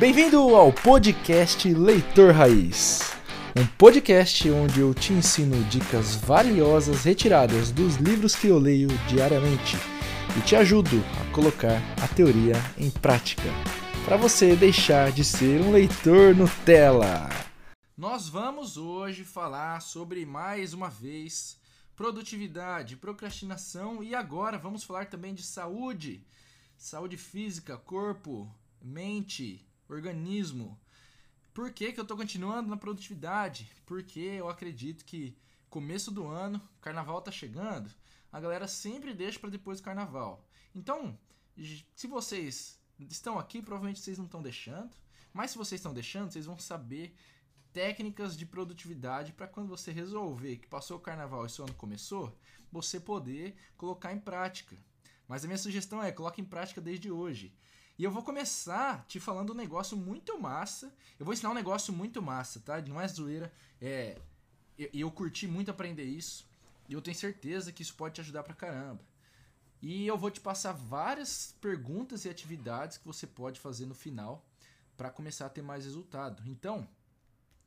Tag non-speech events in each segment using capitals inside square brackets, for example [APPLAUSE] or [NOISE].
Bem-vindo ao podcast Leitor Raiz. Um podcast onde eu te ensino dicas valiosas retiradas dos livros que eu leio diariamente e te ajudo a colocar a teoria em prática para você deixar de ser um leitor Nutella. Nós vamos hoje falar sobre mais uma vez produtividade, procrastinação e agora vamos falar também de saúde, saúde física, corpo, mente, organismo. Por que, que eu estou continuando na produtividade? Porque eu acredito que começo do ano, carnaval está chegando, a galera sempre deixa para depois do carnaval. Então, se vocês estão aqui, provavelmente vocês não estão deixando, mas se vocês estão deixando, vocês vão saber técnicas de produtividade para quando você resolver que passou o carnaval e seu ano começou, você poder colocar em prática. Mas a minha sugestão é coloque em prática desde hoje. E eu vou começar te falando um negócio muito massa. Eu vou ensinar um negócio muito massa, tá? Não é zoeira. É, eu, eu curti muito aprender isso. E eu tenho certeza que isso pode te ajudar pra caramba. E eu vou te passar várias perguntas e atividades que você pode fazer no final para começar a ter mais resultado. Então,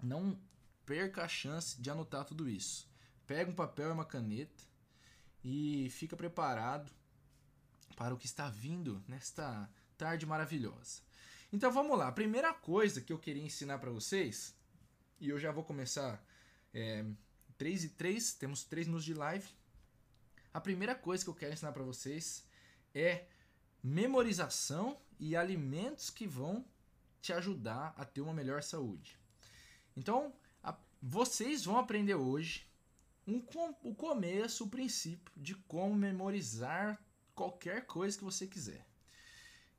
não perca a chance de anotar tudo isso. Pega um papel e uma caneta e fica preparado para o que está vindo nesta tarde maravilhosa. Então vamos lá. A primeira coisa que eu queria ensinar para vocês, e eu já vou começar é, 3 e 3, temos 3 minutos de live. A primeira coisa que eu quero ensinar para vocês é memorização e alimentos que vão te ajudar a ter uma melhor saúde. Então, a, vocês vão aprender hoje um, o começo, o princípio de como memorizar qualquer coisa que você quiser.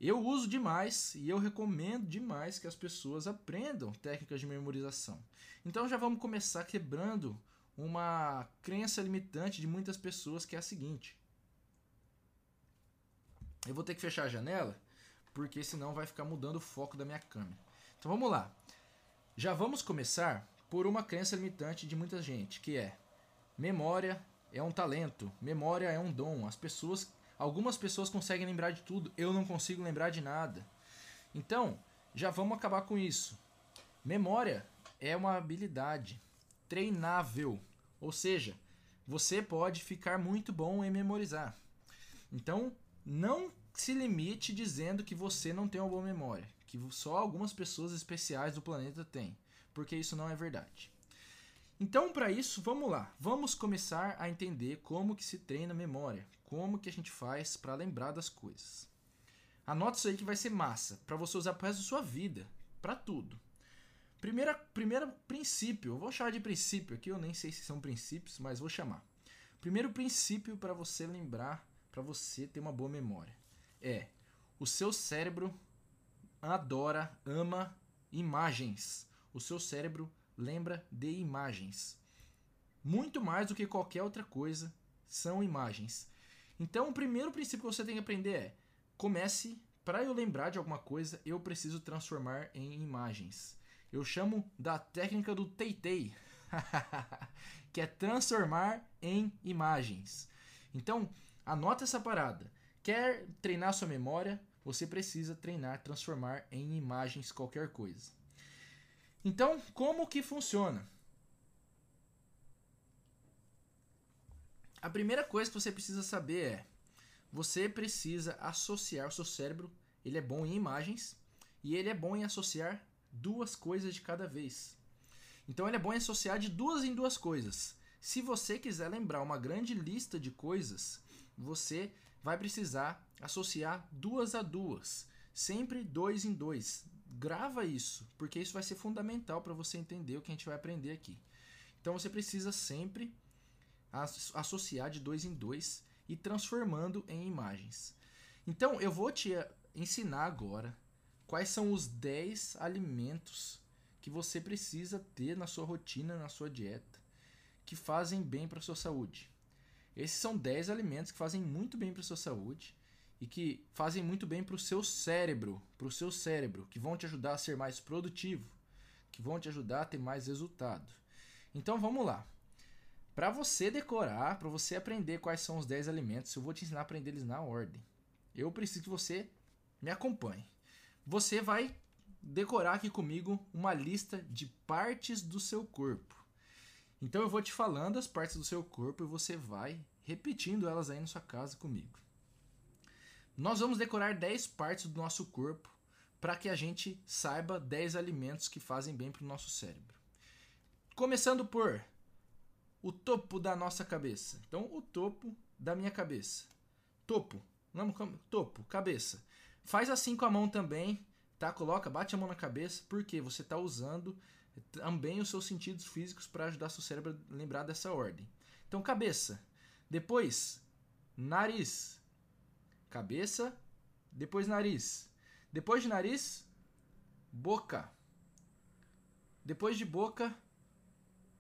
Eu uso demais e eu recomendo demais que as pessoas aprendam técnicas de memorização. Então já vamos começar quebrando uma crença limitante de muitas pessoas que é a seguinte: eu vou ter que fechar a janela porque senão vai ficar mudando o foco da minha câmera. Então vamos lá. Já vamos começar por uma crença limitante de muita gente, que é memória é um talento, memória é um dom. As pessoas, algumas pessoas conseguem lembrar de tudo, eu não consigo lembrar de nada. Então, já vamos acabar com isso. Memória é uma habilidade treinável, ou seja, você pode ficar muito bom em memorizar. Então, não se limite dizendo que você não tem uma boa memória que só algumas pessoas especiais do planeta têm, porque isso não é verdade. Então, para isso, vamos lá. Vamos começar a entender como que se treina a memória, como que a gente faz para lembrar das coisas. Anota isso aí que vai ser massa, para você usar pro resto da sua vida, para tudo. Primeira, primeiro princípio, eu vou chamar de princípio aqui, eu nem sei se são princípios, mas vou chamar. Primeiro princípio para você lembrar, para você ter uma boa memória, é o seu cérebro adora, ama imagens. O seu cérebro lembra de imagens. Muito mais do que qualquer outra coisa são imagens. Então, o primeiro princípio que você tem que aprender é: comece, para eu lembrar de alguma coisa, eu preciso transformar em imagens. Eu chamo da técnica do Teitei, [LAUGHS] que é transformar em imagens. Então, anota essa parada. Quer treinar sua memória? você precisa treinar, transformar em imagens qualquer coisa. Então, como que funciona? A primeira coisa que você precisa saber é: você precisa associar o seu cérebro, ele é bom em imagens e ele é bom em associar duas coisas de cada vez. Então ele é bom em associar de duas em duas coisas. Se você quiser lembrar uma grande lista de coisas, você vai precisar associar duas a duas, sempre dois em dois. Grava isso, porque isso vai ser fundamental para você entender o que a gente vai aprender aqui. Então você precisa sempre associar de dois em dois e transformando em imagens. Então eu vou te ensinar agora quais são os 10 alimentos que você precisa ter na sua rotina, na sua dieta, que fazem bem para sua saúde. Esses são 10 alimentos que fazem muito bem para sua saúde e que fazem muito bem para o seu cérebro, para o seu cérebro, que vão te ajudar a ser mais produtivo, que vão te ajudar a ter mais resultado. Então vamos lá. Para você decorar, para você aprender quais são os 10 alimentos, eu vou te ensinar a aprender eles na ordem. Eu preciso que você me acompanhe. Você vai decorar aqui comigo uma lista de partes do seu corpo. Então eu vou te falando as partes do seu corpo e você vai repetindo elas aí na sua casa comigo. Nós vamos decorar 10 partes do nosso corpo para que a gente saiba 10 alimentos que fazem bem para o nosso cérebro. Começando por o topo da nossa cabeça. Então, o topo da minha cabeça. Topo. Vamos, topo, cabeça. Faz assim com a mão também, tá? Coloca, bate a mão na cabeça, porque você está usando também os seus sentidos físicos para ajudar seu cérebro a lembrar dessa ordem. Então, cabeça. Depois, nariz. Cabeça. Depois, nariz. Depois de nariz, boca. Depois de boca,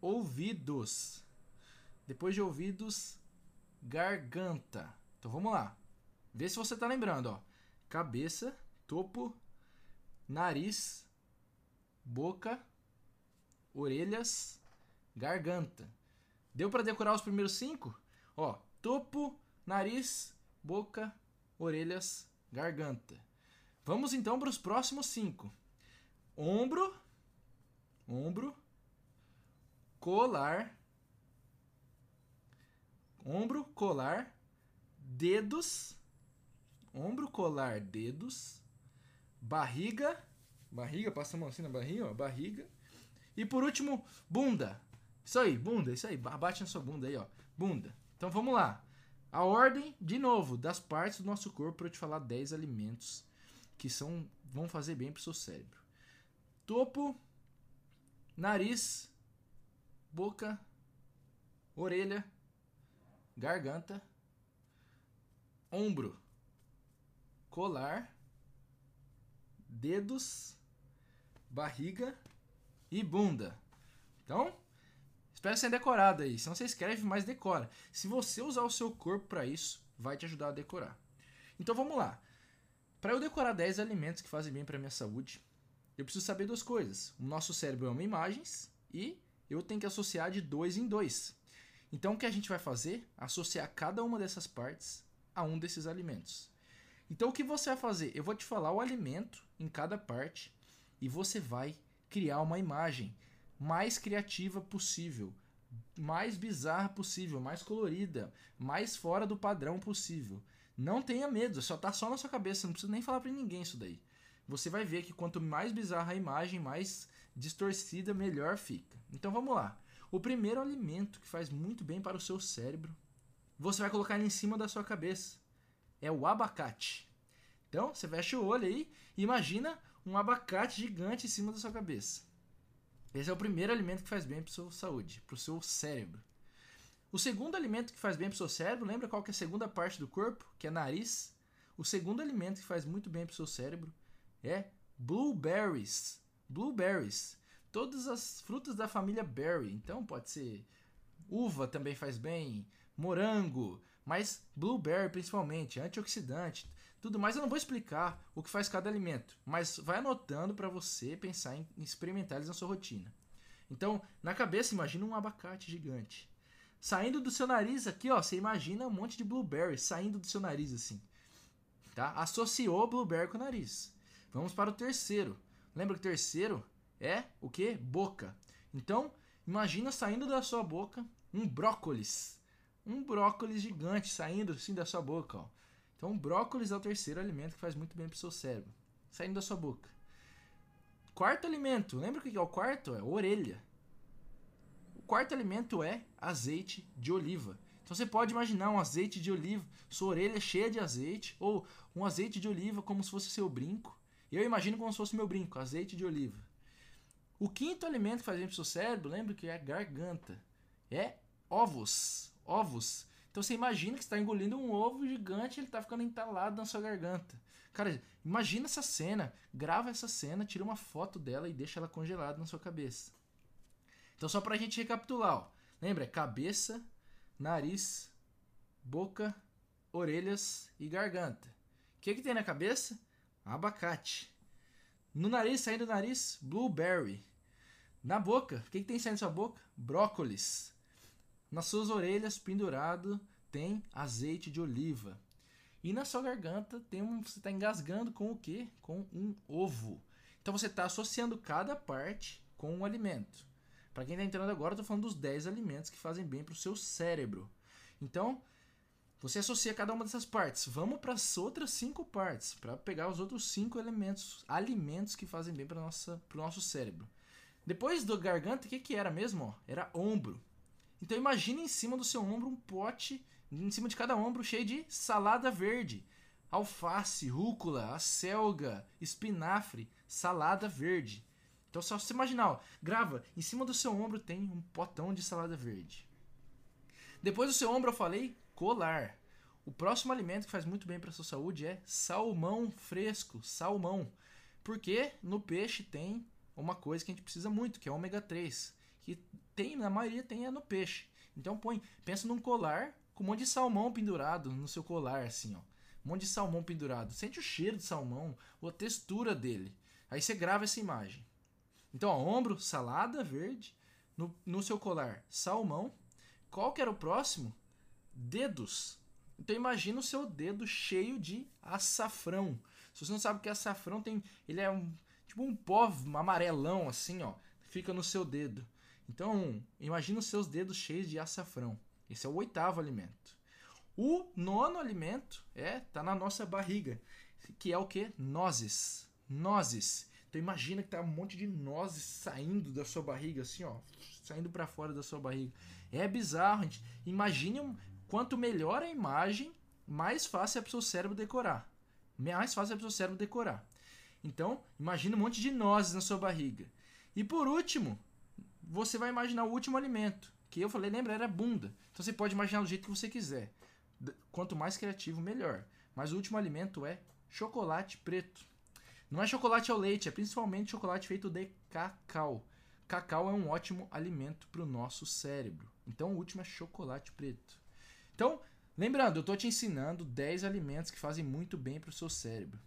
ouvidos. Depois de ouvidos, garganta. Então vamos lá. Vê se você está lembrando, ó. Cabeça, topo, nariz, boca, orelhas, garganta. Deu para decorar os primeiros cinco? Ó, topo, nariz, boca, orelhas, garganta. Vamos então para os próximos cinco: ombro, ombro, colar, ombro, colar, dedos, ombro, colar, dedos, barriga, barriga, passa a mão assim na barriga, ó, barriga. E por último, bunda. Isso aí, bunda, isso aí, bate na sua bunda aí, ó, bunda. Então vamos lá. A ordem, de novo, das partes do nosso corpo para eu te falar 10 alimentos que são vão fazer bem para o seu cérebro. Topo, nariz, boca, orelha, garganta, ombro, colar, dedos, barriga e bunda. Então, espero ser decorado aí. Se não você escreve, mas decora. Se você usar o seu corpo para isso, vai te ajudar a decorar. Então vamos lá. Para eu decorar 10 alimentos que fazem bem para minha saúde, eu preciso saber duas coisas. O nosso cérebro ama imagens e eu tenho que associar de dois em dois. Então o que a gente vai fazer? Associar cada uma dessas partes a um desses alimentos. Então o que você vai fazer? Eu vou te falar o alimento em cada parte e você vai criar uma imagem mais criativa possível, mais bizarra possível, mais colorida, mais fora do padrão possível. Não tenha medo, só tá só na sua cabeça, não precisa nem falar para ninguém isso daí. Você vai ver que quanto mais bizarra a imagem, mais distorcida, melhor fica. Então vamos lá. O primeiro alimento que faz muito bem para o seu cérebro, você vai colocar ele em cima da sua cabeça. É o abacate. Então, você fecha o olho aí e imagina um abacate gigante em cima da sua cabeça. Esse é o primeiro alimento que faz bem para sua saúde, para o seu cérebro. O segundo alimento que faz bem para o seu cérebro, lembra qual que é a segunda parte do corpo? Que é nariz. O segundo alimento que faz muito bem para o seu cérebro é blueberries. Blueberries. Todas as frutas da família berry. Então pode ser uva também faz bem, morango, mas blueberry principalmente, antioxidante, tudo mais. Eu não vou explicar o que faz cada alimento, mas vai anotando para você pensar em experimentar eles na sua rotina. Então, na cabeça, imagina um abacate gigante. Saindo do seu nariz aqui, ó, você imagina um monte de blueberry saindo do seu nariz assim. Tá? Associou blueberry com o nariz. Vamos para o terceiro. Lembra que o terceiro é o que? Boca. Então, imagina saindo da sua boca um brócolis. Um brócolis gigante saindo assim da sua boca. Ó. Então, brócolis é o terceiro alimento que faz muito bem para o seu cérebro. Saindo da sua boca. Quarto alimento. Lembra o que é o quarto? É orelha. O quarto alimento é azeite de oliva. Então você pode imaginar um azeite de oliva, sua orelha cheia de azeite, ou um azeite de oliva como se fosse seu brinco. Eu imagino como se fosse meu brinco, azeite de oliva. O quinto alimento que faz bem para o seu cérebro, lembra que é a garganta. É ovos. Ovos. Então você imagina que está engolindo um ovo gigante e ele está ficando entalado na sua garganta. Cara, imagina essa cena, grava essa cena, tira uma foto dela e deixa ela congelada na sua cabeça. Então só para a gente recapitular, ó. lembra? Cabeça, nariz, boca, orelhas e garganta. O que, que tem na cabeça? Abacate. No nariz, saindo do nariz, blueberry. Na boca, o que, que tem saindo da sua boca? Brócolis. Nas suas orelhas, pendurado, tem azeite de oliva. E na sua garganta, tem um, você está engasgando com o quê? Com um ovo. Então você está associando cada parte com um alimento. Para quem está entrando agora, estou falando dos 10 alimentos que fazem bem para o seu cérebro. Então, você associa cada uma dessas partes. Vamos para as outras cinco partes, para pegar os outros cinco elementos, alimentos que fazem bem para o nosso cérebro. Depois do garganta, o que, que era mesmo? Era ombro. Então imagine em cima do seu ombro um pote, em cima de cada ombro, cheio de salada verde. Alface, rúcula, acelga, espinafre, salada verde. Então só você imaginar, ó, grava, em cima do seu ombro tem um potão de salada verde. Depois do seu ombro eu falei colar. O próximo alimento que faz muito bem para sua saúde é salmão fresco, salmão. Porque no peixe tem uma coisa que a gente precisa muito, que é ômega 3, que tem na maioria tem é no peixe. Então põe, pensa num colar com um monte de salmão pendurado no seu colar assim, ó. Um monte de salmão pendurado. Sente o cheiro de salmão, a textura dele. Aí você grava essa imagem. Então, ó, ombro, salada verde, no, no seu colar, salmão. Qual que era o próximo? Dedos. Então imagina o seu dedo cheio de açafrão. Se você não sabe o que é açafrão, tem, ele é um tipo um pó amarelão assim, ó, fica no seu dedo. Então, imagina os seus dedos cheios de açafrão. Esse é o oitavo alimento. O nono alimento é tá na nossa barriga, que é o que? Nozes. Nozes. Então imagina que tá um monte de nozes saindo da sua barriga assim, ó, saindo para fora da sua barriga. É bizarro, gente. Imagine quanto melhor a imagem, mais fácil é para o seu cérebro decorar. Mais fácil é para o seu cérebro decorar. Então, imagina um monte de nozes na sua barriga. E por último, você vai imaginar o último alimento, que eu falei, lembra, era bunda. Então você pode imaginar do jeito que você quiser. Quanto mais criativo, melhor. Mas o último alimento é chocolate preto. Não é chocolate ao leite, é principalmente chocolate feito de cacau. Cacau é um ótimo alimento para o nosso cérebro. Então o último é chocolate preto. Então, lembrando, eu estou te ensinando 10 alimentos que fazem muito bem para o seu cérebro.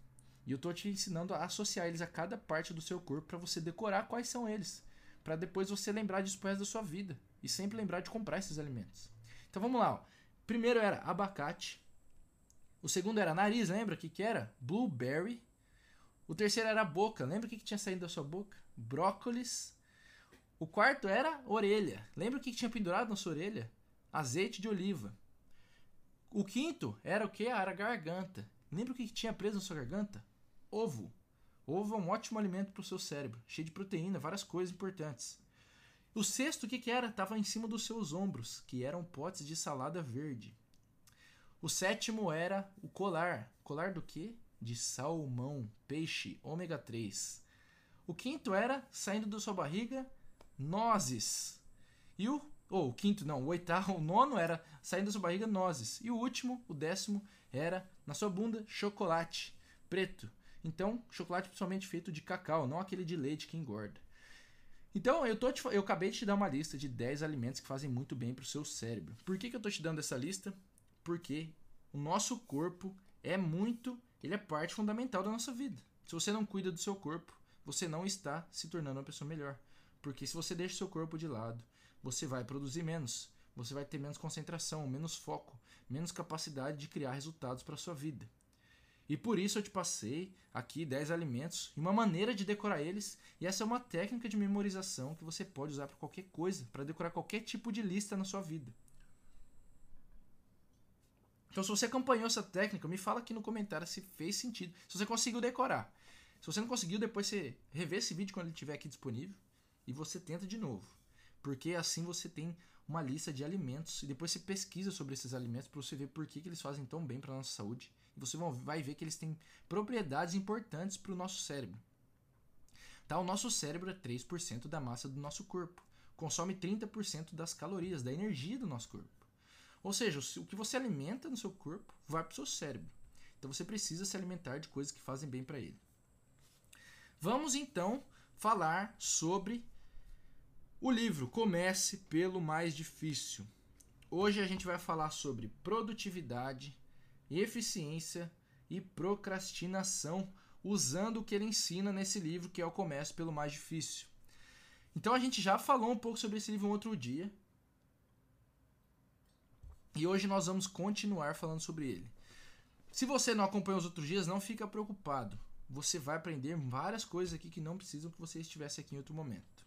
E eu tô te ensinando a associar eles a cada parte do seu corpo para você decorar quais são eles, para depois você lembrar disso pro resto da sua vida e sempre lembrar de comprar esses alimentos. Então vamos lá, ó. Primeiro era abacate. O segundo era nariz, lembra o que que era? Blueberry. O terceiro era boca, lembra o que, que tinha saído da sua boca? Brócolis. O quarto era orelha. Lembra o que, que tinha pendurado na sua orelha? Azeite de oliva. O quinto era o que? Era garganta. Lembra o que, que tinha preso na sua garganta? Ovo. Ovo é um ótimo alimento para o seu cérebro, cheio de proteína, várias coisas importantes. O sexto, o que, que era? Estava em cima dos seus ombros, que eram potes de salada verde. O sétimo era o colar. Colar do quê? De salmão, peixe, ômega 3. O quinto era, saindo da sua barriga, nozes. E o. Ou oh, o quinto, não, o oitavo, [LAUGHS] o nono era saindo da sua barriga, nozes. E o último, o décimo, era na sua bunda, chocolate preto. Então, chocolate principalmente feito de cacau, não aquele de leite que engorda. Então, eu, tô te, eu acabei de te dar uma lista de 10 alimentos que fazem muito bem para o seu cérebro. Por que, que eu estou te dando essa lista? Porque o nosso corpo é muito, ele é parte fundamental da nossa vida. Se você não cuida do seu corpo, você não está se tornando uma pessoa melhor. Porque se você deixa o seu corpo de lado, você vai produzir menos, você vai ter menos concentração, menos foco, menos capacidade de criar resultados para sua vida. E por isso eu te passei aqui 10 alimentos e uma maneira de decorar eles, e essa é uma técnica de memorização que você pode usar para qualquer coisa, para decorar qualquer tipo de lista na sua vida. Então, se você acompanhou essa técnica, me fala aqui no comentário se fez sentido, se você conseguiu decorar. Se você não conseguiu, depois você revê esse vídeo quando ele estiver aqui disponível e você tenta de novo. Porque assim você tem uma lista de alimentos e depois você pesquisa sobre esses alimentos para você ver por que, que eles fazem tão bem para nossa saúde você vai ver que eles têm propriedades importantes para o nosso cérebro. Tá, o nosso cérebro é 3% da massa do nosso corpo, consome 30% das calorias, da energia do nosso corpo. Ou seja, o que você alimenta no seu corpo vai para o seu cérebro. Então você precisa se alimentar de coisas que fazem bem para ele. Vamos então falar sobre o livro Comece pelo Mais Difícil. Hoje a gente vai falar sobre produtividade, eficiência e procrastinação, usando o que ele ensina nesse livro que é o Comércio pelo Mais Difícil. Então a gente já falou um pouco sobre esse livro um outro dia. E hoje nós vamos continuar falando sobre ele. Se você não acompanhou os outros dias, não fica preocupado. você vai aprender várias coisas aqui que não precisam que você estivesse aqui em outro momento.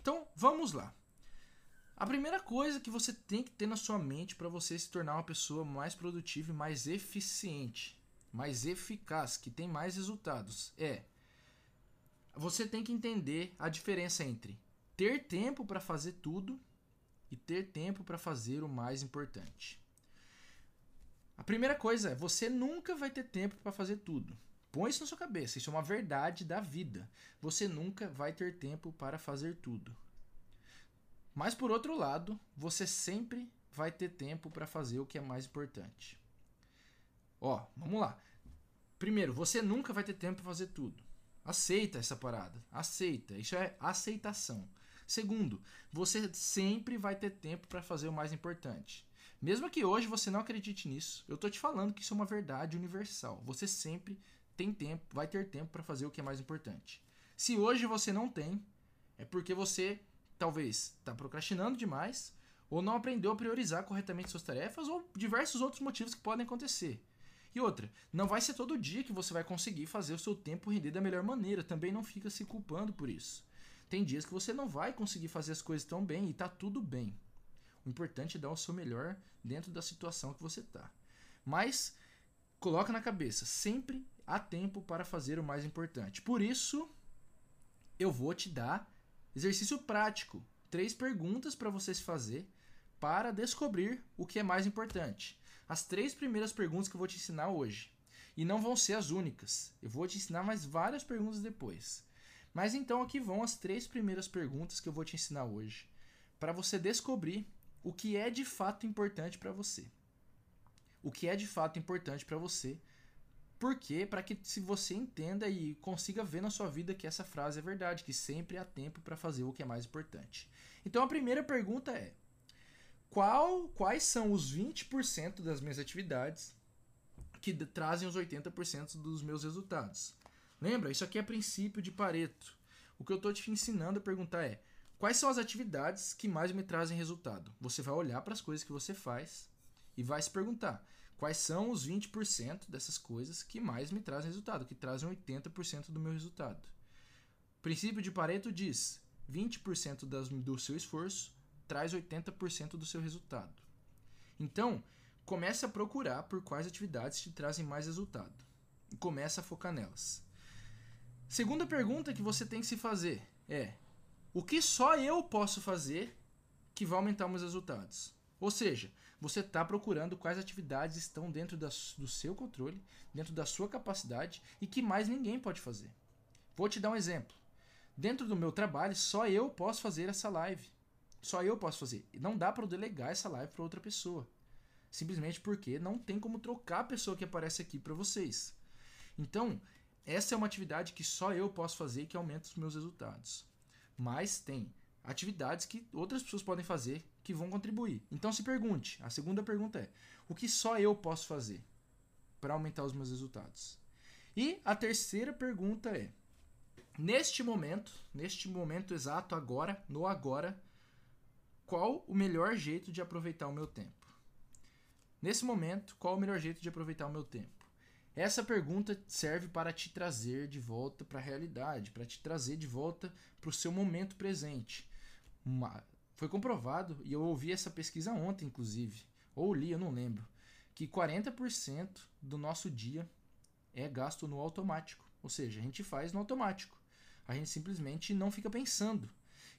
Então, vamos lá. A primeira coisa que você tem que ter na sua mente para você se tornar uma pessoa mais produtiva e mais eficiente, mais eficaz, que tem mais resultados, é você tem que entender a diferença entre ter tempo para fazer tudo e ter tempo para fazer o mais importante. A primeira coisa é você nunca vai ter tempo para fazer tudo. Põe isso na sua cabeça, isso é uma verdade da vida. Você nunca vai ter tempo para fazer tudo. Mas por outro lado, você sempre vai ter tempo para fazer o que é mais importante. Ó, vamos lá. Primeiro, você nunca vai ter tempo para fazer tudo. Aceita essa parada. Aceita. Isso é aceitação. Segundo, você sempre vai ter tempo para fazer o mais importante. Mesmo que hoje você não acredite nisso, eu tô te falando que isso é uma verdade universal. Você sempre tem tempo, vai ter tempo para fazer o que é mais importante. Se hoje você não tem, é porque você talvez está procrastinando demais, ou não aprendeu a priorizar corretamente suas tarefas, ou diversos outros motivos que podem acontecer. E outra, não vai ser todo dia que você vai conseguir fazer o seu tempo render da melhor maneira, também não fica se culpando por isso. Tem dias que você não vai conseguir fazer as coisas tão bem e tá tudo bem. O importante é dar o seu melhor dentro da situação que você tá. Mas coloca na cabeça, sempre há tempo para fazer o mais importante. Por isso, eu vou te dar Exercício prático: três perguntas para você se fazer para descobrir o que é mais importante. As três primeiras perguntas que eu vou te ensinar hoje. E não vão ser as únicas. Eu vou te ensinar mais várias perguntas depois. Mas então aqui vão as três primeiras perguntas que eu vou te ensinar hoje para você descobrir o que é de fato importante para você. O que é de fato importante para você porque para que se você entenda e consiga ver na sua vida que essa frase é verdade, que sempre há tempo para fazer o que é mais importante. Então a primeira pergunta é: qual, quais são os 20% das minhas atividades que trazem os 80% dos meus resultados? Lembra, isso aqui é princípio de Pareto. O que eu estou te ensinando a perguntar é: quais são as atividades que mais me trazem resultado? Você vai olhar para as coisas que você faz e vai se perguntar: quais são os 20% dessas coisas que mais me trazem resultado, que trazem 80% do meu resultado. O princípio de Pareto diz: 20% das, do seu esforço traz 80% do seu resultado. Então, comece a procurar por quais atividades te trazem mais resultado e comece a focar nelas. Segunda pergunta que você tem que se fazer é: o que só eu posso fazer que vai aumentar meus resultados? Ou seja, você está procurando quais atividades estão dentro do seu controle, dentro da sua capacidade e que mais ninguém pode fazer. Vou te dar um exemplo. Dentro do meu trabalho, só eu posso fazer essa live. Só eu posso fazer. Não dá para eu delegar essa live para outra pessoa. Simplesmente porque não tem como trocar a pessoa que aparece aqui para vocês. Então, essa é uma atividade que só eu posso fazer e que aumenta os meus resultados. Mas tem atividades que outras pessoas podem fazer que vão contribuir. Então se pergunte, a segunda pergunta é: o que só eu posso fazer para aumentar os meus resultados? E a terceira pergunta é: neste momento, neste momento exato agora, no agora, qual o melhor jeito de aproveitar o meu tempo? Nesse momento, qual o melhor jeito de aproveitar o meu tempo? Essa pergunta serve para te trazer de volta para a realidade, para te trazer de volta para o seu momento presente. Foi comprovado, e eu ouvi essa pesquisa ontem, inclusive, ou li, eu não lembro, que 40% do nosso dia é gasto no automático. Ou seja, a gente faz no automático. A gente simplesmente não fica pensando.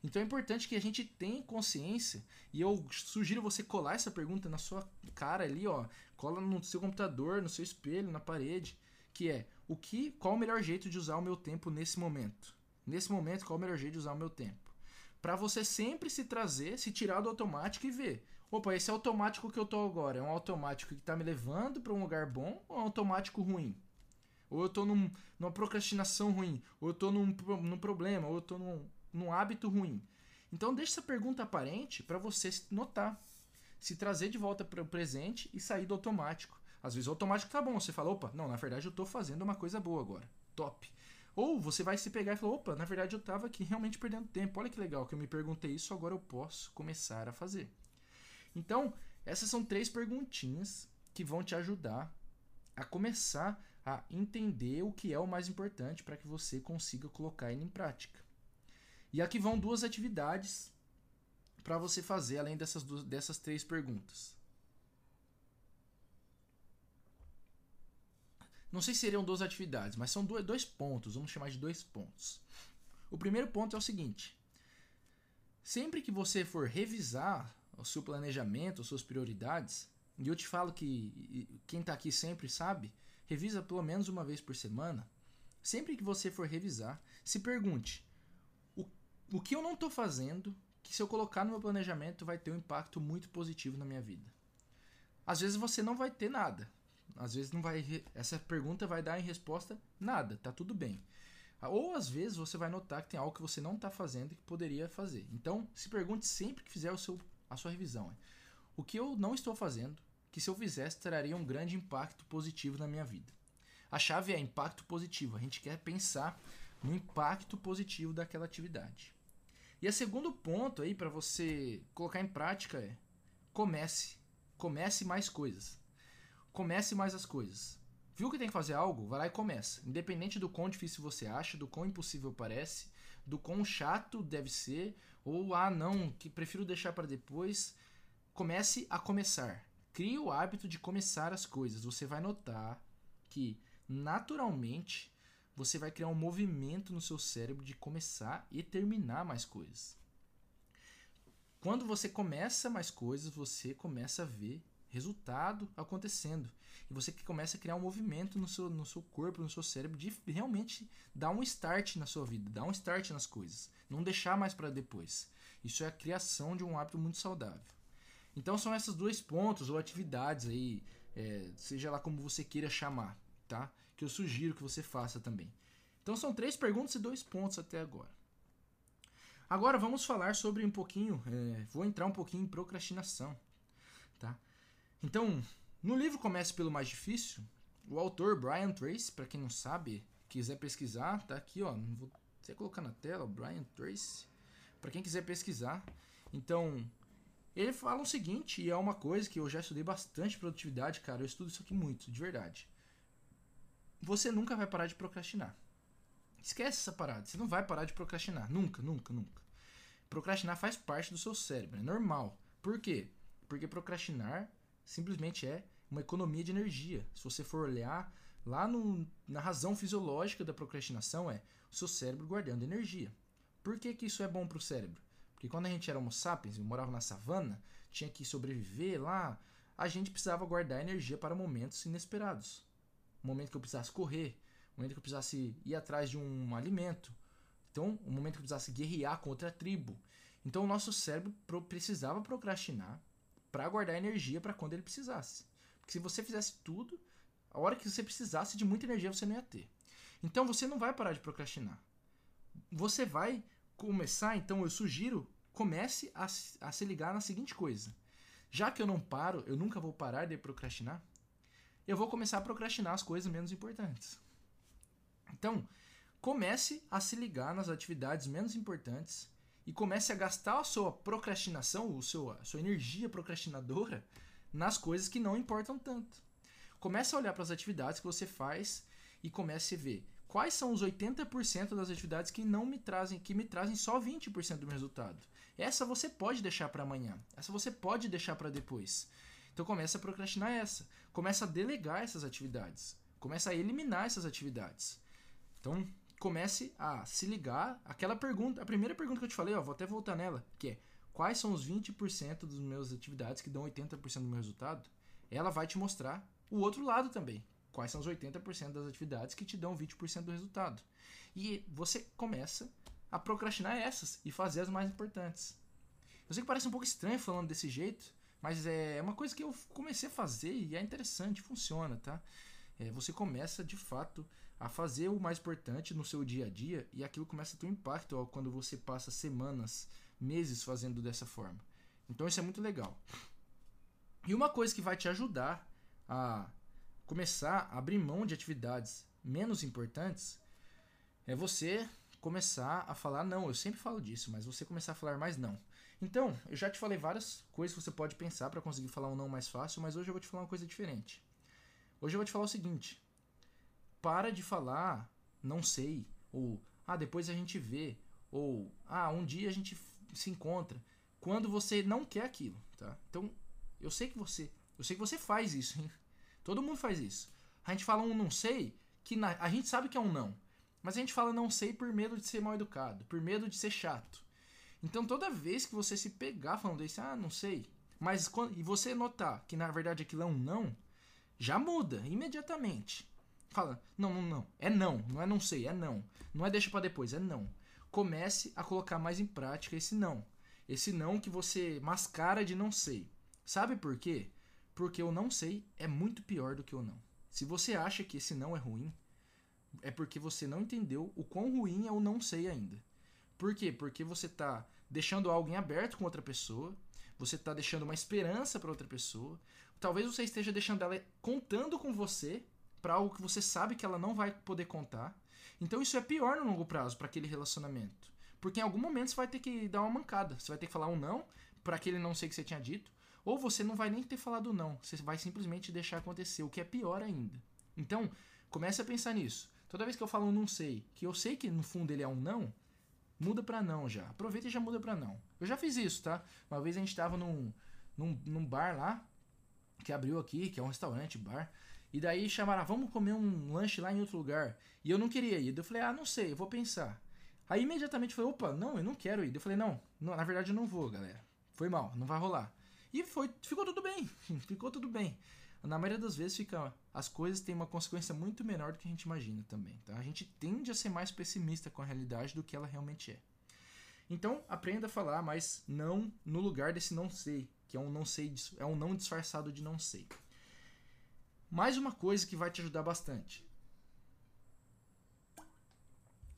Então é importante que a gente tenha consciência, e eu sugiro você colar essa pergunta na sua cara ali, ó, cola no seu computador, no seu espelho, na parede, que é: o que, qual o melhor jeito de usar o meu tempo nesse momento? Nesse momento, qual o melhor jeito de usar o meu tempo? Para você sempre se trazer, se tirar do automático e ver. Opa, esse automático que eu tô agora é um automático que está me levando para um lugar bom ou é um automático ruim? Ou eu tô num, numa procrastinação ruim, ou eu tô num, num problema, ou eu tô num, num hábito ruim. Então deixe essa pergunta aparente para você notar, se trazer de volta para o presente e sair do automático. Às vezes o automático tá bom, você fala, opa, não, na verdade eu estou fazendo uma coisa boa agora. Top. Ou você vai se pegar e falar: opa, na verdade eu estava aqui realmente perdendo tempo. Olha que legal que eu me perguntei isso, agora eu posso começar a fazer. Então, essas são três perguntinhas que vão te ajudar a começar a entender o que é o mais importante para que você consiga colocar ele em prática. E aqui vão duas atividades para você fazer além dessas, duas, dessas três perguntas. Não sei se seriam duas atividades, mas são dois pontos, vamos chamar de dois pontos. O primeiro ponto é o seguinte: sempre que você for revisar o seu planejamento, as suas prioridades, e eu te falo que quem está aqui sempre sabe, revisa pelo menos uma vez por semana. Sempre que você for revisar, se pergunte: o, o que eu não estou fazendo que se eu colocar no meu planejamento vai ter um impacto muito positivo na minha vida? Às vezes você não vai ter nada. Às vezes não vai essa pergunta vai dar em resposta nada, tá tudo bem. Ou às vezes você vai notar que tem algo que você não está fazendo e que poderia fazer. Então, se pergunte sempre que fizer o seu, a sua revisão. O que eu não estou fazendo que se eu fizesse traria um grande impacto positivo na minha vida. A chave é impacto positivo. A gente quer pensar no impacto positivo daquela atividade. E o segundo ponto aí para você colocar em prática é comece, comece mais coisas. Comece mais as coisas. Viu que tem que fazer algo? Vai lá e começa. Independente do quão difícil você acha, do quão impossível parece, do quão chato deve ser, ou ah não, que prefiro deixar para depois, comece a começar. Crie o hábito de começar as coisas. Você vai notar que, naturalmente, você vai criar um movimento no seu cérebro de começar e terminar mais coisas. Quando você começa mais coisas, você começa a ver resultado acontecendo. E você começa a criar um movimento no seu, no seu corpo, no seu cérebro, de realmente dar um start na sua vida, dar um start nas coisas. Não deixar mais para depois. Isso é a criação de um hábito muito saudável. Então são esses dois pontos ou atividades aí, é, seja lá como você queira chamar, tá? Que eu sugiro que você faça também. Então são três perguntas e dois pontos até agora. Agora vamos falar sobre um pouquinho, é, vou entrar um pouquinho em procrastinação? Então, no livro Comece pelo Mais Difícil, o autor Brian Tracy, para quem não sabe, quiser pesquisar, tá aqui, ó, vou até colocar na tela, Brian Tracy, para quem quiser pesquisar. Então, ele fala o seguinte, e é uma coisa que eu já estudei bastante produtividade, cara, eu estudo isso aqui muito, de verdade. Você nunca vai parar de procrastinar. Esquece essa parada, você não vai parar de procrastinar, nunca, nunca, nunca. Procrastinar faz parte do seu cérebro, é normal. Por quê? Porque procrastinar simplesmente é uma economia de energia. Se você for olhar lá no, na razão fisiológica da procrastinação é o seu cérebro guardando energia. Por que, que isso é bom para o cérebro? Porque quando a gente era homo sapiens, morava na savana, tinha que sobreviver lá, a gente precisava guardar energia para momentos inesperados. O momento que eu precisasse correr, o momento que eu precisasse ir atrás de um alimento. Então, o momento que eu precisasse guerrear com outra tribo. Então, o nosso cérebro precisava procrastinar para guardar energia para quando ele precisasse. Porque se você fizesse tudo, a hora que você precisasse de muita energia você não ia ter. Então, você não vai parar de procrastinar. Você vai começar, então eu sugiro, comece a, a se ligar na seguinte coisa. Já que eu não paro, eu nunca vou parar de procrastinar, eu vou começar a procrastinar as coisas menos importantes. Então, comece a se ligar nas atividades menos importantes e comece a gastar a sua procrastinação, o seu, a sua energia procrastinadora nas coisas que não importam tanto. Comece a olhar para as atividades que você faz e comece a ver quais são os 80% das atividades que não me trazem, que me trazem só 20% do meu resultado. Essa você pode deixar para amanhã. Essa você pode deixar para depois. Então começa a procrastinar essa. Começa a delegar essas atividades. Começa a eliminar essas atividades. Então comece a se ligar aquela pergunta, a primeira pergunta que eu te falei, ó, vou até voltar nela, que é quais são os 20% das minhas atividades que dão 80% do meu resultado? Ela vai te mostrar o outro lado também quais são os 80% das atividades que te dão 20% do resultado. E você começa a procrastinar essas e fazer as mais importantes. Eu sei que parece um pouco estranho falando desse jeito, mas é uma coisa que eu comecei a fazer e é interessante, funciona, tá? É, você começa de fato a fazer o mais importante no seu dia a dia e aquilo começa a ter um impacto ó, quando você passa semanas, meses fazendo dessa forma. Então isso é muito legal. E uma coisa que vai te ajudar a começar a abrir mão de atividades menos importantes é você começar a falar não. Eu sempre falo disso, mas você começar a falar mais não. Então, eu já te falei várias coisas que você pode pensar para conseguir falar um não mais fácil, mas hoje eu vou te falar uma coisa diferente. Hoje eu vou te falar o seguinte: para de falar não sei, ou ah, depois a gente vê, ou ah, um dia a gente se encontra. Quando você não quer aquilo, tá? Então, eu sei que você, eu sei que você faz isso, hein? Todo mundo faz isso. A gente fala um não sei, que na, a gente sabe que é um não. Mas a gente fala não sei por medo de ser mal educado, por medo de ser chato. Então toda vez que você se pegar falando isso, ah, não sei, mas quando, e você notar que na verdade aquilo é um não, já muda imediatamente. Fala, não, não, não, é não, não é não sei, é não. Não é deixa para depois, é não. Comece a colocar mais em prática esse não. Esse não que você mascara de não sei. Sabe por quê? Porque o não sei é muito pior do que o não. Se você acha que esse não é ruim, é porque você não entendeu o quão ruim é o não sei ainda. Por quê? Porque você está deixando algo em aberto com outra pessoa, você está deixando uma esperança para outra pessoa. Talvez você esteja deixando ela contando com você para algo que você sabe que ela não vai poder contar. Então isso é pior no longo prazo para aquele relacionamento. Porque em algum momento você vai ter que dar uma mancada. Você vai ter que falar um não para aquele não sei que você tinha dito. Ou você não vai nem ter falado não, você vai simplesmente deixar acontecer, o que é pior ainda. Então, comece a pensar nisso. Toda vez que eu falo um não sei, que eu sei que no fundo ele é um não, muda para não já. Aproveita e já muda para não. Eu já fiz isso, tá? Uma vez a gente tava num, num, num bar lá, que abriu aqui, que é um restaurante, bar. E daí chamaram, ah, vamos comer um lanche lá em outro lugar. E eu não queria ir. Eu falei, ah, não sei, eu vou pensar. Aí imediatamente falei, opa, não, eu não quero ir. Eu falei, não, não na verdade eu não vou, galera. Foi mal, não vai rolar. E foi, ficou tudo bem. [LAUGHS] ficou tudo bem. Na maioria das vezes fica, as coisas têm uma consequência muito menor do que a gente imagina também. Tá? A gente tende a ser mais pessimista com a realidade do que ela realmente é. Então, aprenda a falar, mas não no lugar desse não sei, que é um não sei, é um não disfarçado de não sei. Mais uma coisa que vai te ajudar bastante.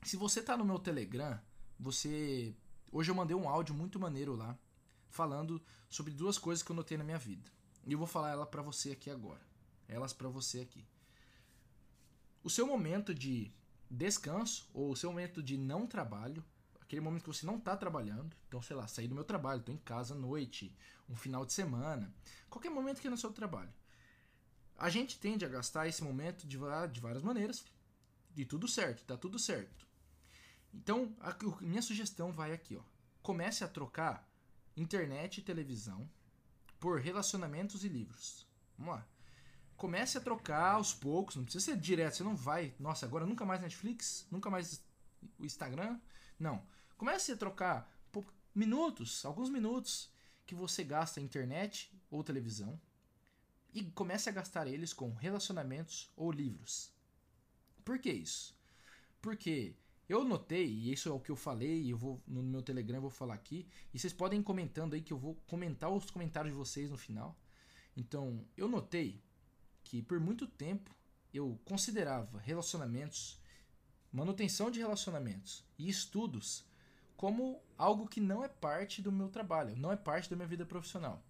Se você tá no meu Telegram, você hoje eu mandei um áudio muito maneiro lá falando sobre duas coisas que eu notei na minha vida. E eu vou falar ela para você aqui agora. Elas para você aqui. O seu momento de descanso ou o seu momento de não trabalho, aquele momento que você não está trabalhando, então sei lá, sair do meu trabalho, estou em casa à noite, um final de semana, qualquer momento que é no seu trabalho. A gente tende a gastar esse momento de, de várias maneiras, de tudo certo, tá tudo certo. Então, a minha sugestão vai aqui, ó. Comece a trocar internet e televisão por relacionamentos e livros. Vamos lá. Comece a trocar aos poucos, não precisa ser direto, você não vai, nossa, agora nunca mais Netflix, nunca mais o Instagram. Não. Comece a trocar minutos, alguns minutos que você gasta internet ou televisão e comece a gastar eles com relacionamentos ou livros. Por que isso? Porque eu notei, e isso é o que eu falei, eu vou no meu Telegram vou falar aqui, e vocês podem ir comentando aí que eu vou comentar os comentários de vocês no final. Então, eu notei que por muito tempo eu considerava relacionamentos, manutenção de relacionamentos e estudos como algo que não é parte do meu trabalho, não é parte da minha vida profissional.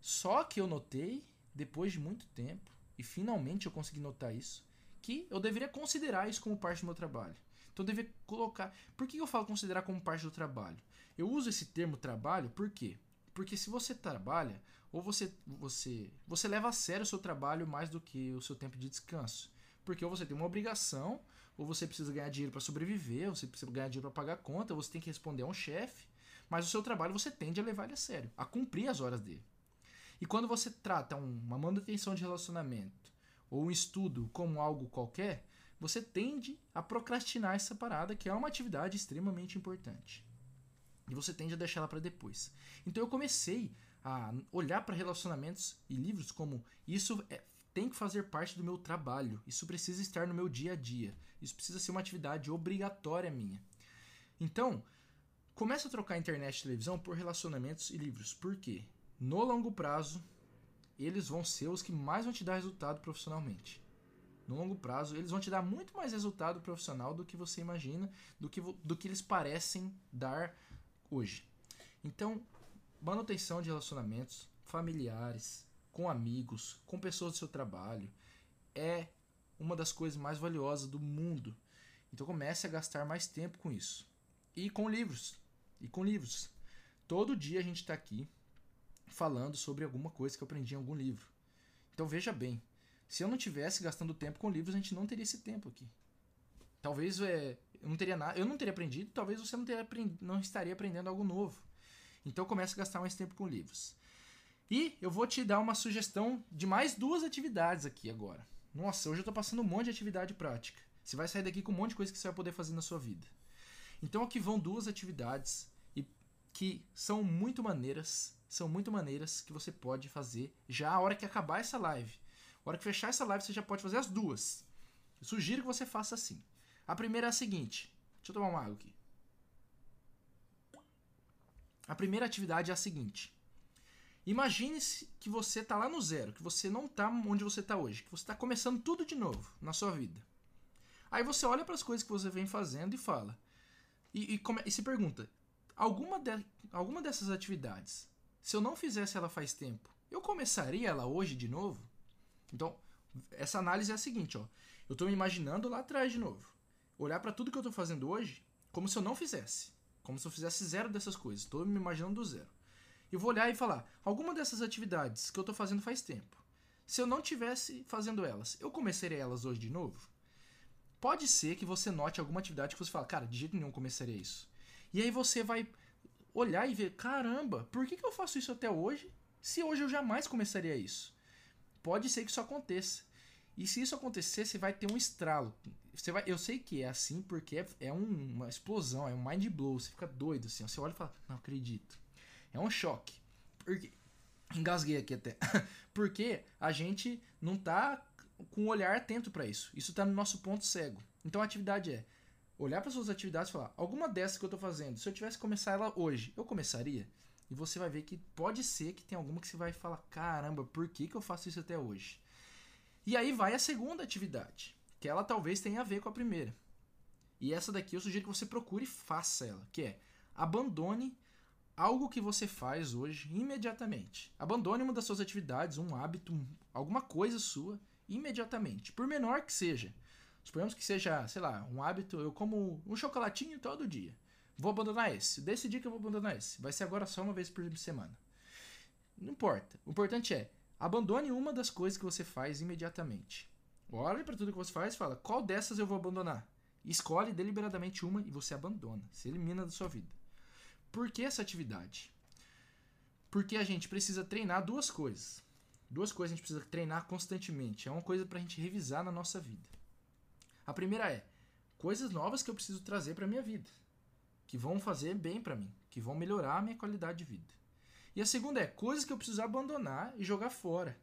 Só que eu notei, depois de muito tempo, e finalmente eu consegui notar isso, que eu deveria considerar isso como parte do meu trabalho. Então eu deveria colocar. Por que eu falo considerar como parte do trabalho? Eu uso esse termo trabalho por quê? Porque se você trabalha, ou você, você, você leva a sério o seu trabalho mais do que o seu tempo de descanso. Porque ou você tem uma obrigação, ou você precisa ganhar dinheiro para sobreviver, ou você precisa ganhar dinheiro para pagar a conta, ou você tem que responder a um chefe. Mas o seu trabalho você tende a levar ele a sério, a cumprir as horas dele. E quando você trata uma manutenção de relacionamento ou um estudo como algo qualquer, você tende a procrastinar essa parada, que é uma atividade extremamente importante. E você tende a deixar ela para depois. Então eu comecei a olhar para relacionamentos e livros como isso é, tem que fazer parte do meu trabalho, isso precisa estar no meu dia a dia, isso precisa ser uma atividade obrigatória minha. Então, comece a trocar internet e televisão por relacionamentos e livros. Por quê? No longo prazo, eles vão ser os que mais vão te dar resultado profissionalmente no longo prazo, eles vão te dar muito mais resultado profissional do que você imagina, do que, do que eles parecem dar hoje. Então, manutenção de relacionamentos familiares, com amigos, com pessoas do seu trabalho, é uma das coisas mais valiosas do mundo. Então comece a gastar mais tempo com isso. E com livros. E com livros. Todo dia a gente está aqui falando sobre alguma coisa que eu aprendi em algum livro. Então veja bem, Se eu não tivesse gastando tempo com livros, a gente não teria esse tempo aqui. Talvez é, eu não teria nada, eu não teria aprendido, talvez você não, teria não estaria aprendendo algo novo. Então comece a gastar mais tempo com livros. E eu vou te dar uma sugestão de mais duas atividades aqui agora. Nossa, hoje eu estou passando um monte de atividade prática. Você vai sair daqui com um monte de coisa que você vai poder fazer na sua vida. Então aqui vão duas atividades e que são muito maneiras, são muito maneiras que você pode fazer já a hora que acabar essa live. A hora que fechar essa live você já pode fazer as duas. Eu sugiro que você faça assim. A primeira é a seguinte. Deixa eu tomar uma água aqui. A primeira atividade é a seguinte. Imagine que você está lá no zero, que você não está onde você está hoje, que você está começando tudo de novo na sua vida. Aí você olha para as coisas que você vem fazendo e fala. E, e, come, e se pergunta: alguma, de, alguma dessas atividades, se eu não fizesse ela faz tempo, eu começaria ela hoje de novo? Então, essa análise é a seguinte: ó, eu estou me imaginando lá atrás de novo olhar para tudo que eu estou fazendo hoje como se eu não fizesse. Como se eu fizesse zero dessas coisas. Estou me imaginando do zero. E vou olhar e falar: alguma dessas atividades que eu estou fazendo faz tempo. Se eu não tivesse fazendo elas, eu começaria elas hoje de novo? Pode ser que você note alguma atividade que você fala, cara, de jeito nenhum começaria isso. E aí você vai olhar e ver, caramba, por que, que eu faço isso até hoje? Se hoje eu jamais começaria isso. Pode ser que isso aconteça. E se isso acontecer, você vai ter um estralo. Você vai, eu sei que é assim porque é, é um, uma explosão, é um mind blow. Você fica doido assim. Você olha e fala, não acredito. É um choque. Porque, engasguei aqui até. [LAUGHS] porque a gente não tá com um olhar atento para isso. Isso tá no nosso ponto cego. Então a atividade é olhar para suas atividades e falar: alguma dessas que eu tô fazendo, se eu tivesse que começar ela hoje, eu começaria? E você vai ver que pode ser que tem alguma que você vai falar: caramba, por que, que eu faço isso até hoje? E aí vai a segunda atividade, que ela talvez tenha a ver com a primeira. E essa daqui eu sugiro que você procure e faça ela, que é abandone algo que você faz hoje imediatamente. Abandone uma das suas atividades, um hábito, alguma coisa sua imediatamente, por menor que seja. Suponhamos que seja, sei lá, um hábito, eu como um chocolatinho todo dia. Vou abandonar esse. Decidi que eu vou abandonar esse. Vai ser agora só uma vez por semana. Não importa. O importante é Abandone uma das coisas que você faz imediatamente. Olhe para tudo que você faz e fala: qual dessas eu vou abandonar? Escolhe deliberadamente uma e você abandona, se elimina da sua vida. Por que essa atividade? Porque a gente precisa treinar duas coisas. Duas coisas a gente precisa treinar constantemente. É uma coisa para a gente revisar na nossa vida. A primeira é coisas novas que eu preciso trazer para minha vida, que vão fazer bem para mim, que vão melhorar a minha qualidade de vida. E a segunda é coisas que eu preciso abandonar e jogar fora.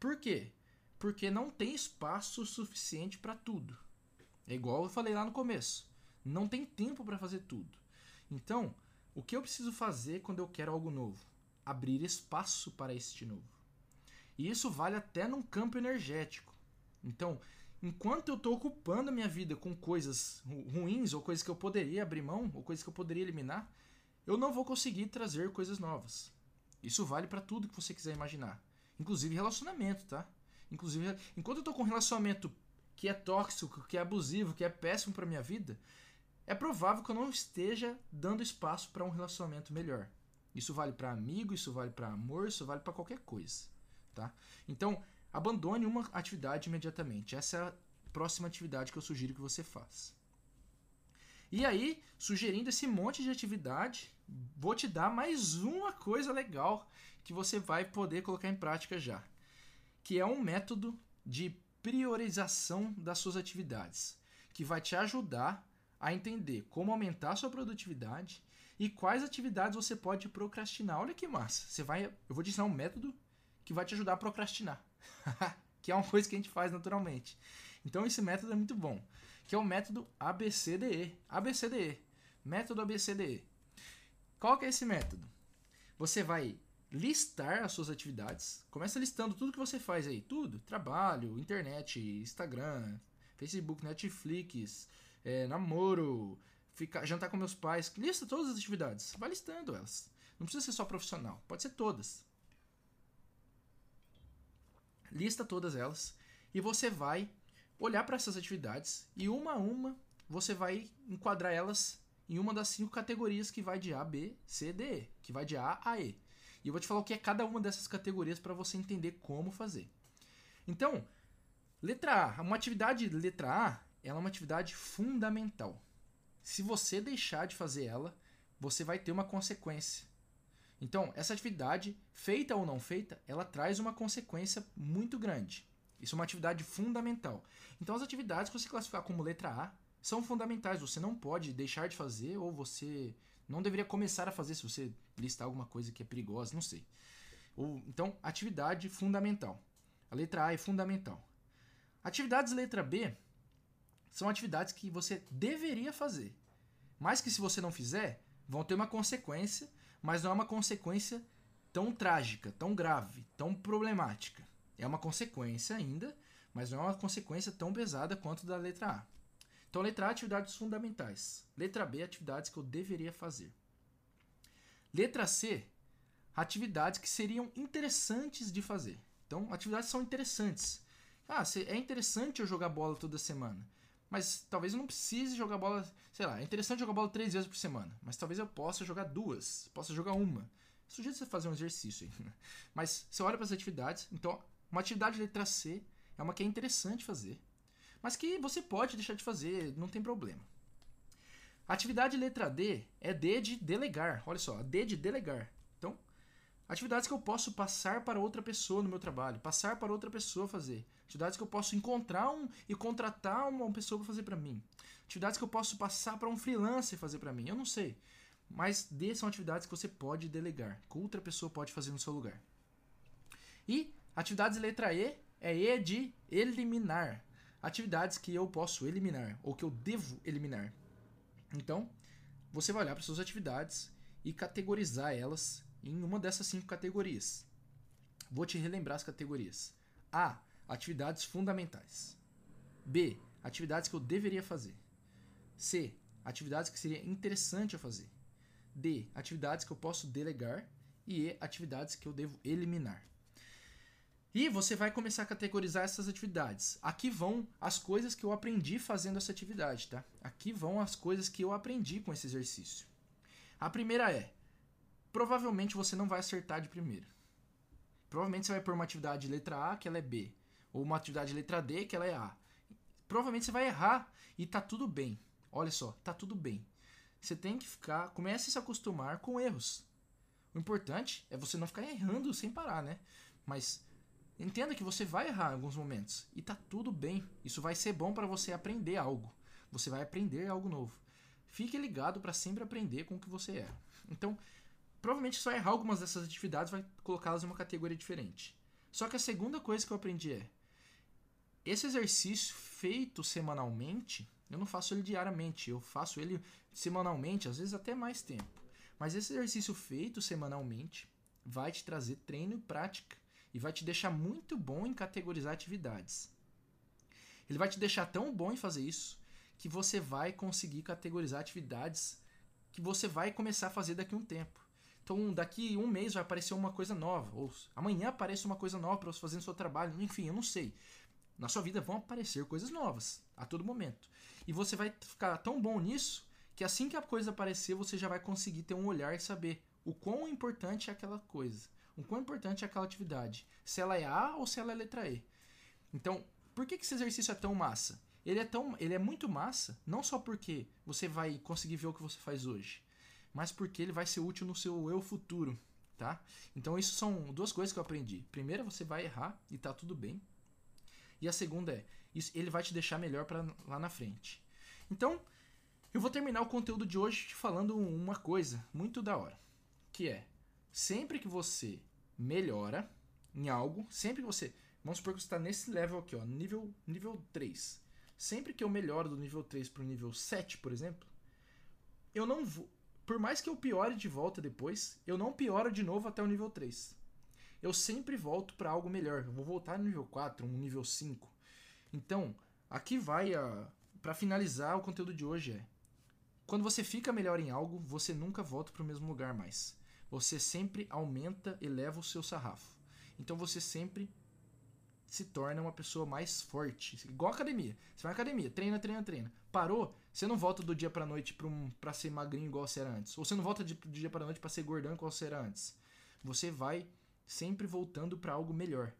Por quê? Porque não tem espaço suficiente para tudo. É igual eu falei lá no começo. Não tem tempo para fazer tudo. Então, o que eu preciso fazer quando eu quero algo novo? Abrir espaço para este novo. E isso vale até num campo energético. Então, enquanto eu estou ocupando a minha vida com coisas ruins, ou coisas que eu poderia abrir mão, ou coisas que eu poderia eliminar, eu não vou conseguir trazer coisas novas. Isso vale para tudo que você quiser imaginar. Inclusive relacionamento, tá? Inclusive, enquanto eu tô com um relacionamento que é tóxico, que é abusivo, que é péssimo para minha vida, é provável que eu não esteja dando espaço para um relacionamento melhor. Isso vale para amigo, isso vale para amor, isso vale para qualquer coisa, tá? Então, abandone uma atividade imediatamente. Essa é a próxima atividade que eu sugiro que você faça. E aí, sugerindo esse monte de atividade, vou te dar mais uma coisa legal que você vai poder colocar em prática já, que é um método de priorização das suas atividades, que vai te ajudar a entender como aumentar a sua produtividade e quais atividades você pode procrastinar. Olha que massa! Você vai, eu vou te ensinar um método que vai te ajudar a procrastinar, [LAUGHS] que é uma coisa que a gente faz naturalmente. Então esse método é muito bom, que é o método ABCDE. ABCDE, método ABCDE. Qual que é esse método? Você vai listar as suas atividades, começa listando tudo que você faz aí, tudo, trabalho, internet, Instagram, Facebook, Netflix, é, namoro, ficar, jantar com meus pais, lista todas as atividades, vai listando elas. Não precisa ser só profissional, pode ser todas. Lista todas elas e você vai olhar para essas atividades e uma a uma você vai enquadrar elas em uma das cinco categorias que vai de A, B, C, D, E, que vai de A a E. E eu vou te falar o que é cada uma dessas categorias para você entender como fazer. Então, Letra A. Uma atividade letra A, ela é uma atividade fundamental. Se você deixar de fazer ela, você vai ter uma consequência. Então, essa atividade, feita ou não feita, ela traz uma consequência muito grande. Isso é uma atividade fundamental. Então, as atividades que você classificar como letra A são fundamentais. Você não pode deixar de fazer ou você não deveria começar a fazer se você listar alguma coisa que é perigosa, não sei. Ou, então, atividade fundamental. A letra A é fundamental. Atividades letra B são atividades que você deveria fazer. Mas que se você não fizer, vão ter uma consequência, mas não é uma consequência tão trágica, tão grave, tão problemática. É uma consequência ainda, mas não é uma consequência tão pesada quanto da letra A. Então, letra A, atividades fundamentais. Letra B, atividades que eu deveria fazer. Letra C, atividades que seriam interessantes de fazer. Então, atividades são interessantes. Ah, é interessante eu jogar bola toda semana. Mas talvez eu não precise jogar bola. Sei lá, é interessante jogar bola três vezes por semana. Mas talvez eu possa jogar duas, possa jogar uma. Sujeito você fazer um exercício aí. Né? Mas você olha para as atividades. Então, uma atividade letra C é uma que é interessante fazer. Mas que você pode deixar de fazer, não tem problema. atividade letra D é D de delegar. Olha só, D de delegar. Atividades que eu posso passar para outra pessoa no meu trabalho, passar para outra pessoa fazer. Atividades que eu posso encontrar um e contratar uma pessoa para fazer para mim. Atividades que eu posso passar para um freelancer fazer para mim. Eu não sei. Mas D são atividades que você pode delegar, que outra pessoa pode fazer no seu lugar. E atividades letra E é E de eliminar. Atividades que eu posso eliminar ou que eu devo eliminar. Então, você vai olhar para suas atividades e categorizar elas em uma dessas cinco categorias. Vou te relembrar as categorias. A. Atividades fundamentais. B. Atividades que eu deveria fazer. C. Atividades que seria interessante eu fazer. D. Atividades que eu posso delegar. E E. Atividades que eu devo eliminar. E você vai começar a categorizar essas atividades. Aqui vão as coisas que eu aprendi fazendo essa atividade, tá? Aqui vão as coisas que eu aprendi com esse exercício. A primeira é provavelmente você não vai acertar de primeira. Provavelmente você vai pôr uma atividade letra A que ela é B, ou uma atividade letra D que ela é A. Provavelmente você vai errar e tá tudo bem. Olha só, tá tudo bem. Você tem que ficar, comece a se acostumar com erros. O importante é você não ficar errando sem parar, né? Mas entenda que você vai errar em alguns momentos e tá tudo bem. Isso vai ser bom para você aprender algo. Você vai aprender algo novo. Fique ligado para sempre aprender com o que você erra. Então, provavelmente vai errar algumas dessas atividades, vai colocá-las em uma categoria diferente. Só que a segunda coisa que eu aprendi é: esse exercício feito semanalmente, eu não faço ele diariamente, eu faço ele semanalmente, às vezes até mais tempo. Mas esse exercício feito semanalmente vai te trazer treino e prática e vai te deixar muito bom em categorizar atividades. Ele vai te deixar tão bom em fazer isso que você vai conseguir categorizar atividades que você vai começar a fazer daqui a um tempo. Então, daqui um mês vai aparecer uma coisa nova. Ou amanhã aparece uma coisa nova para você fazer no seu trabalho. Enfim, eu não sei. Na sua vida vão aparecer coisas novas a todo momento. E você vai ficar tão bom nisso que assim que a coisa aparecer, você já vai conseguir ter um olhar e saber o quão importante é aquela coisa. O quão importante é aquela atividade. Se ela é A ou se ela é letra E. Então, por que, que esse exercício é tão massa? Ele é, tão, ele é muito massa, não só porque você vai conseguir ver o que você faz hoje, mas porque ele vai ser útil no seu eu futuro, tá? Então isso são duas coisas que eu aprendi. Primeira, você vai errar e tá tudo bem. E a segunda é, isso, ele vai te deixar melhor para lá na frente. Então, eu vou terminar o conteúdo de hoje te falando uma coisa muito da hora, que é sempre que você melhora em algo, sempre que você, vamos supor que você está nesse level aqui, ó, nível nível 3. Sempre que eu melhoro do nível 3 para o nível 7, por exemplo, eu não vou por mais que eu piore de volta depois, eu não pioro de novo até o nível 3. Eu sempre volto para algo melhor. Eu vou voltar no nível 4, um nível 5. Então, aqui vai a para finalizar o conteúdo de hoje é quando você fica melhor em algo, você nunca volta para o mesmo lugar mais. Você sempre aumenta, eleva o seu sarrafo. Então você sempre se torna uma pessoa mais forte. Igual academia. Você vai na academia, treina, treina, treina. Parou, você não volta do dia pra noite pra, um, pra ser magrinho igual você era antes. Ou você não volta do dia pra noite pra ser gordão igual você era antes. Você vai sempre voltando para algo melhor.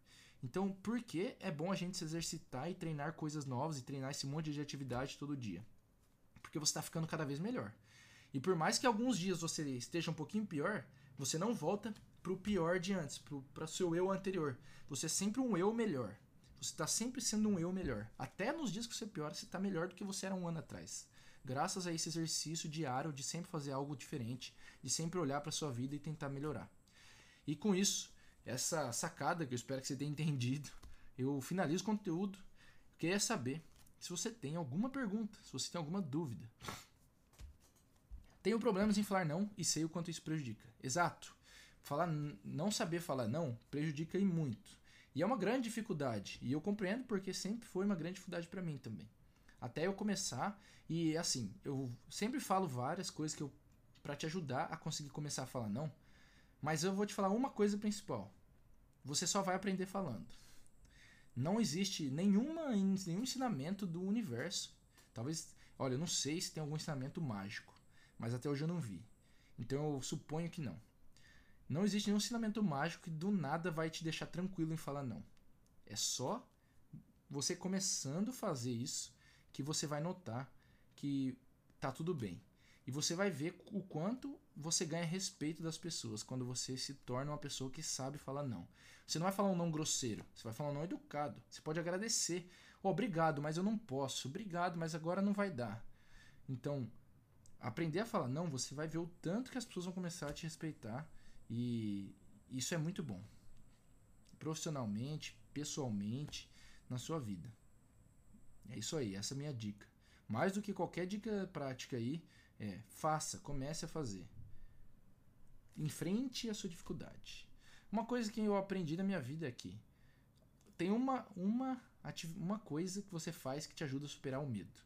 Então, por que é bom a gente se exercitar e treinar coisas novas e treinar esse monte de atividade todo dia? Porque você está ficando cada vez melhor. E por mais que alguns dias você esteja um pouquinho pior, você não volta para o pior de antes, para o seu eu anterior. Você é sempre um eu melhor. Você está sempre sendo um eu melhor. Até nos dias que você piora, você está melhor do que você era um ano atrás. Graças a esse exercício diário de sempre fazer algo diferente, de sempre olhar para sua vida e tentar melhorar. E com isso, essa sacada que eu espero que você tenha [LAUGHS] entendido, eu finalizo o conteúdo. Eu queria saber se você tem alguma pergunta, se você tem alguma dúvida. Tenho problemas em falar não e sei o quanto isso prejudica. Exato. Falar não saber falar não prejudica e muito. E é uma grande dificuldade. E eu compreendo porque sempre foi uma grande dificuldade para mim também. Até eu começar e assim, eu sempre falo várias coisas que eu para te ajudar a conseguir começar a falar não. Mas eu vou te falar uma coisa principal. Você só vai aprender falando. Não existe nenhuma, nenhum ensinamento do universo. Talvez, olha, eu não sei se tem algum ensinamento mágico, mas até hoje eu não vi. Então eu suponho que não. Não existe nenhum ensinamento mágico que do nada vai te deixar tranquilo em falar não. É só você começando a fazer isso que você vai notar que tá tudo bem. E você vai ver o quanto você ganha respeito das pessoas quando você se torna uma pessoa que sabe falar não. Você não vai falar um não grosseiro, você vai falar um não educado. Você pode agradecer. Oh, obrigado, mas eu não posso. Obrigado, mas agora não vai dar. Então, aprender a falar não, você vai ver o tanto que as pessoas vão começar a te respeitar e isso é muito bom. Profissionalmente, pessoalmente, na sua vida. É isso aí, essa é a minha dica. Mais do que qualquer dica prática aí, é faça, comece a fazer. Enfrente a sua dificuldade. Uma coisa que eu aprendi na minha vida é tem uma, uma, uma coisa que você faz que te ajuda a superar o medo,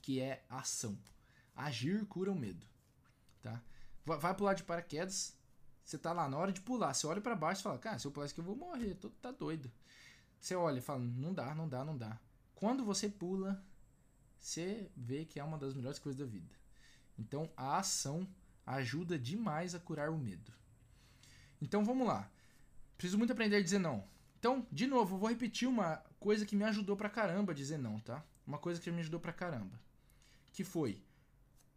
que é ação. Agir cura o medo. Tá? Vai pular de paraquedas, você tá lá na hora de pular, você olha para baixo e fala, cara, se eu pular isso aqui eu vou morrer, tô, tá doido. Você olha e fala, não dá, não dá, não dá. Quando você pula, você vê que é uma das melhores coisas da vida. Então a ação ajuda demais a curar o medo. Então vamos lá. Preciso muito aprender a dizer não. Então, de novo, eu vou repetir uma coisa que me ajudou pra caramba a dizer não, tá? Uma coisa que me ajudou pra caramba. Que foi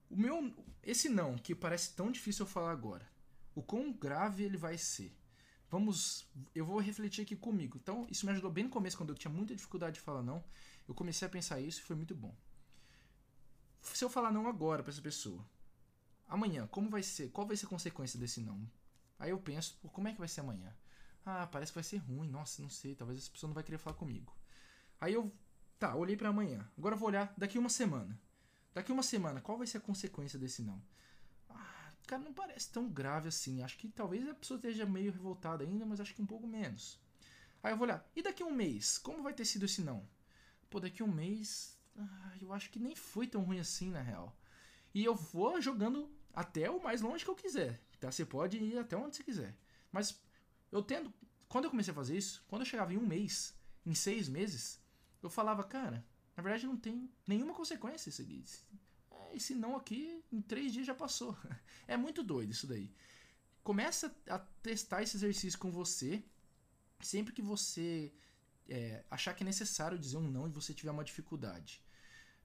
o meu esse não que parece tão difícil eu falar agora o quão grave ele vai ser. Vamos, eu vou refletir aqui comigo. Então, isso me ajudou bem no começo, quando eu tinha muita dificuldade de falar não. Eu comecei a pensar isso e foi muito bom. Se eu falar não agora para essa pessoa, amanhã, como vai ser? Qual vai ser a consequência desse não? Aí eu penso, como é que vai ser amanhã? Ah, parece que vai ser ruim. Nossa, não sei, talvez essa pessoa não vai querer falar comigo. Aí eu, tá, olhei para amanhã. Agora eu vou olhar daqui uma semana. Daqui uma semana, qual vai ser a consequência desse não? Cara, não parece tão grave assim. Acho que talvez a pessoa esteja meio revoltada ainda, mas acho que um pouco menos. Aí eu vou olhar, e daqui a um mês? Como vai ter sido esse não? Pô, daqui a um mês, ah, eu acho que nem foi tão ruim assim, na real. E eu vou jogando até o mais longe que eu quiser. Tá? Você pode ir até onde você quiser. Mas eu tendo. Quando eu comecei a fazer isso, quando eu chegava em um mês, em seis meses, eu falava, cara, na verdade não tem nenhuma consequência isso aqui. É, esse não aqui, em três dias já passou. [LAUGHS] É muito doido isso daí. Começa a testar esse exercício com você. Sempre que você é, achar que é necessário dizer um não e você tiver uma dificuldade.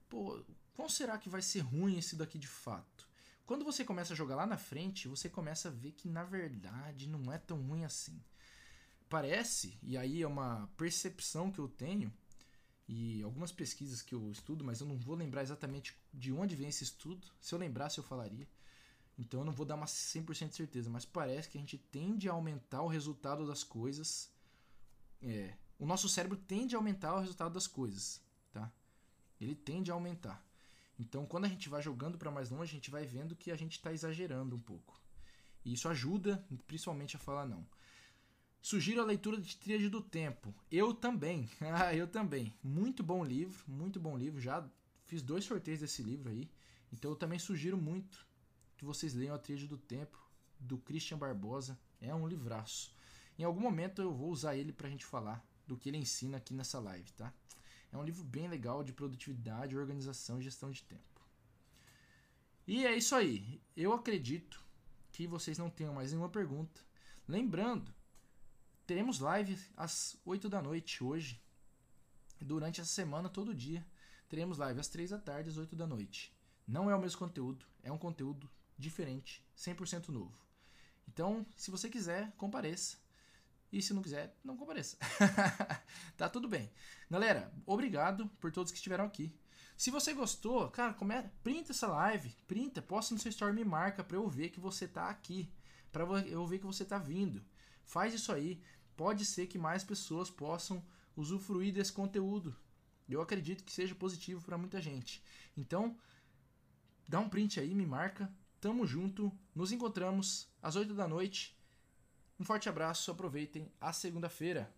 Pô, qual será que vai ser ruim esse daqui de fato? Quando você começa a jogar lá na frente, você começa a ver que na verdade não é tão ruim assim. Parece, e aí é uma percepção que eu tenho, e algumas pesquisas que eu estudo, mas eu não vou lembrar exatamente de onde vem esse estudo. Se eu lembrasse, eu falaria. Então eu não vou dar uma 100% de certeza, mas parece que a gente tende a aumentar o resultado das coisas. É, o nosso cérebro tende a aumentar o resultado das coisas, tá? Ele tende a aumentar. Então, quando a gente vai jogando para mais longe, a gente vai vendo que a gente está exagerando um pouco. E isso ajuda, principalmente, a falar não. Sugiro a leitura de Tríade do Tempo. Eu também. [LAUGHS] Ah, eu também. Muito bom livro, muito bom livro. Já fiz dois sorteios desse livro aí. Então eu também sugiro muito que vocês leiam a Tríade do Tempo, do Christian Barbosa. É um livraço. Em algum momento eu vou usar ele pra gente falar do que ele ensina aqui nessa live, tá? É um livro bem legal de produtividade, organização e gestão de tempo. E é isso aí. Eu acredito que vocês não tenham mais nenhuma pergunta. Lembrando teremos live às 8 da noite hoje. Durante essa semana, todo dia, teremos live às 3 da tarde, às 8 da noite. Não é o mesmo conteúdo, é um conteúdo diferente, 100% novo. Então, se você quiser, compareça. E se não quiser, não compareça. [LAUGHS] tá tudo bem. Galera, obrigado por todos que estiveram aqui. Se você gostou, cara, come... printa essa live, printa, posta no seu story, me marca para eu ver que você tá aqui, para eu ver que você tá vindo. Faz isso aí. Pode ser que mais pessoas possam usufruir desse conteúdo. Eu acredito que seja positivo para muita gente. Então, dá um print aí, me marca. Tamo junto. Nos encontramos às 8 da noite. Um forte abraço, aproveitem a segunda-feira.